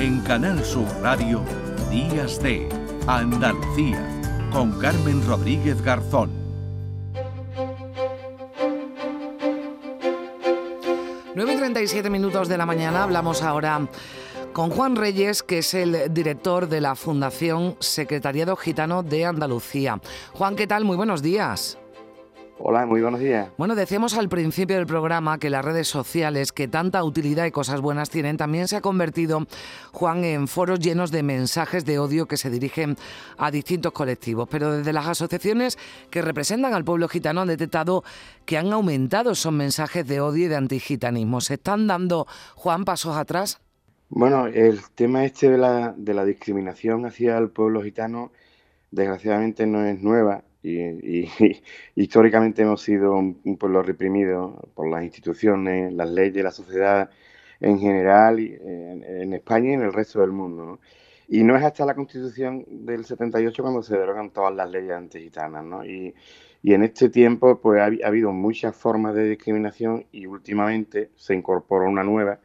En Canal Sur Radio, Días de Andalucía, con Carmen Rodríguez Garzón. 9 y 37 minutos de la mañana hablamos ahora con Juan Reyes, que es el director de la Fundación Secretariado Gitano de Andalucía. Juan, ¿qué tal? Muy buenos días. Hola, muy buenos días. Bueno, decíamos al principio del programa que las redes sociales, que tanta utilidad y cosas buenas tienen, también se ha convertido, Juan, en foros llenos de mensajes de odio que se dirigen a distintos colectivos. Pero desde las asociaciones que representan al pueblo gitano han detectado que han aumentado esos mensajes de odio y de antigitanismo. ¿Se están dando, Juan, pasos atrás? Bueno, el tema este de la, de la discriminación hacia el pueblo gitano, desgraciadamente no es nueva y, históricamente hemos sido un, pueblo reprimido por las instituciones, las leyes, la sociedad en general, y, en, España y en el resto del mundo. Y no es hasta la Constitución del 78 cuando se derogan todas las leyes antigitanas. ¿no? Y, y en este tiempo pues ha, habido muchas formas de discriminación y últimamente se incorpora una nueva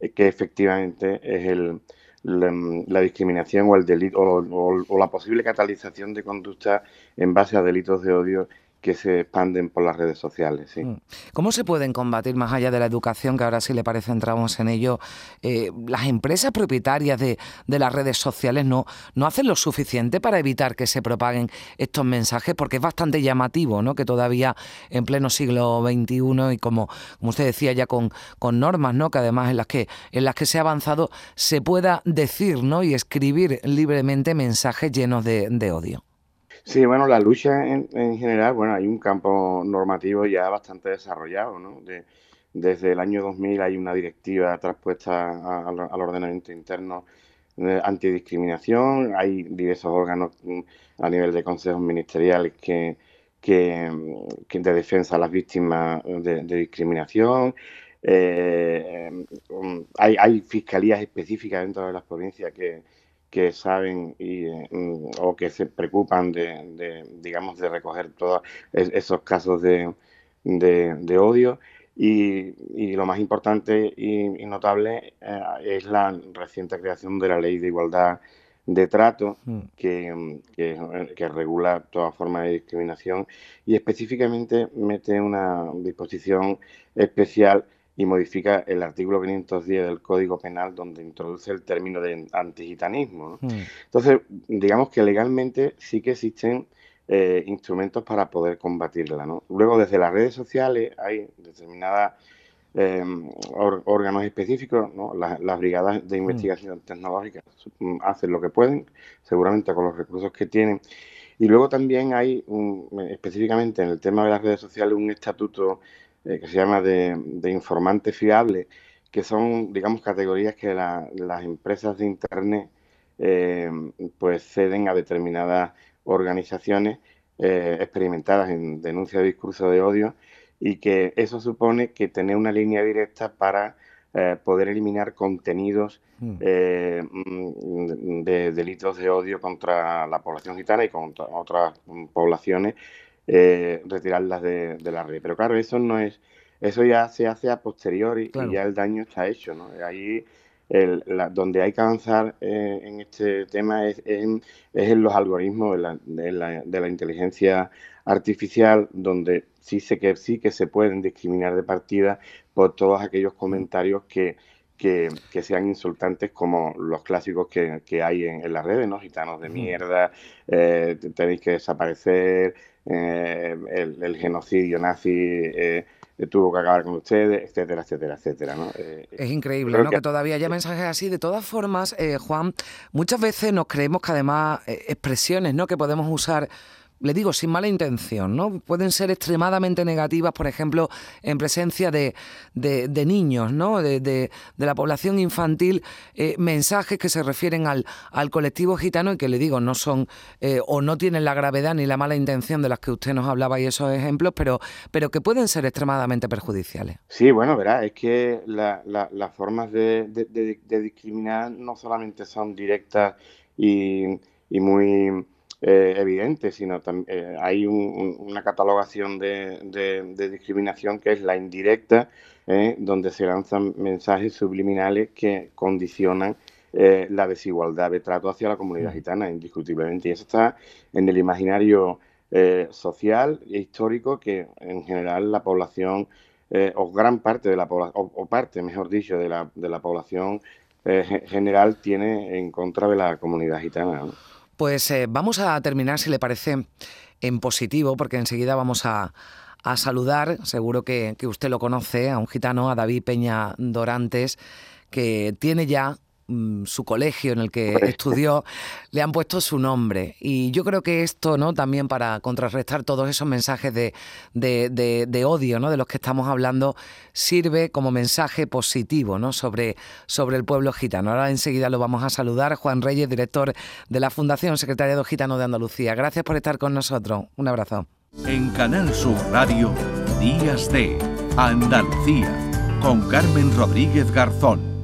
eh, que efectivamente es el, la, discriminación o el delito o, la posible catalización de conducta en base a delitos de odio que se expanden por las redes sociales. ¿sí? Mm. ¿Cómo se pueden combatir, más allá de la educación, que ahora sí le parece entramos en ello, eh, las empresas propietarias de, las redes sociales no, no hacen lo suficiente para evitar que se propaguen estos mensajes? Porque es bastante llamativo ¿no? que todavía en pleno siglo XXI y como, como usted decía ya con, con normas, ¿no? que además en las que, en las que se ha avanzado, se pueda decir ¿no? y escribir libremente mensajes llenos de odio. Sí, bueno, la lucha en, general, bueno, hay un campo normativo ya bastante desarrollado, ¿no? desde el año 2000 hay una directiva traspuesta al, ordenamiento interno de antidiscriminación, hay diversos órganos mm, a nivel de consejos ministeriales que, que, de defensa a las víctimas de, discriminación, eh, mm, hay, hay fiscalías específicas dentro de las provincias que, que saben y, mm, o que se preocupan de, digamos, de recoger todos esos casos de, de, odio. Y, y, lo más importante y, notable eh, es la reciente creación de la Ley de Igualdad de Trato, mm. que, que, que, regula toda forma de discriminación y específicamente mete una disposición especial y modifica el artículo 510 del Código Penal donde introduce el término de antigitanismo. Hmm. Entonces, digamos que legalmente sí que existen eh, instrumentos para poder combatirla. ¿no? Luego, desde las redes sociales hay determinadas em, órganos específicos, ¿no? las, brigadas de hmm. investigación tecnológica hacen lo que pueden, seguramente con los recursos que tienen. Y luego también hay, específicamente en el tema de las redes sociales, un estatuto eh, que se llama de, informante fiable, que son, digamos, categorías que las empresas de Internet eh, pues ceden a determinadas organizaciones eh, experimentadas en denuncia de discurso de odio y que eso supone que tener una línea directa para poder eliminar contenidos hmm. de delitos de odio contra la población gitana y contra otras poblaciones eh, retirarlas de, la red. Pero claro, eso no es, eso ya se hace a posteriori y ya el daño está hecho, ¿no? Ahí el, donde hay que avanzar eh, en este tema es, en, los algoritmos de la, de la, inteligencia artificial, donde sí sé que sí que se pueden discriminar de partida por todos aquellos comentarios que, que, sean insultantes como los clásicos que, hay en, las redes, ¿no? Gitanos de mierda, eh, tenéis que desaparecer, eh, el, genocidio nazi eh, tuvo que acabar con ustedes, etcétera, etcétera, etcétera. ¿no? Eh, es increíble, ¿no? Que... todavía haya mensajes así. De todas formas, Juan, muchas veces nos creemos que además expresiones ¿no? que podemos usar le digo, sin mala intención, ¿no? Pueden ser extremadamente negativas, por ejemplo, en presencia de, de, niños, ¿no? De, de, la población infantil, eh, mensajes que se refieren al, al, colectivo gitano y que le digo, no son eh, o no tienen la gravedad ni la mala intención de las que usted nos hablaba y esos ejemplos, pero, pero que pueden ser extremadamente perjudiciales. Sí, bueno, verá, es que las formas de, discriminar no solamente son directas y, y muy eh, evidente, sino también eh, hay una catalogación de, discriminación que es la indirecta, eh, donde se lanzan mensajes subliminales que condicionan eh, la desigualdad de trato hacia la comunidad gitana, indiscutiblemente. Y eso está en el imaginario social e histórico que en general la población, o gran parte de la población, o, parte, mejor dicho, de la, de la población general tiene en contra de la comunidad gitana. Pues vamos a terminar, si le parece, en positivo, porque enseguida vamos a, a saludar, seguro que usted lo conoce, a un gitano, a David Peña Dorantes, que tiene ya Mm, su colegio en el que estudió, le han puesto su nombre. Y yo creo que esto, ¿no? También para contrarrestar todos esos mensajes de, de, odio, ¿no? De los que estamos hablando, sirve como mensaje positivo, ¿no? Sobre, sobre el pueblo gitano. Ahora enseguida lo vamos a saludar. Juan Reyes, director de la Fundación Secretariado Gitano de Andalucía. Gracias por estar con nosotros. Un abrazo. En Canal Sur Radio, Días de Andalucía, con Carmen Rodríguez Garzón.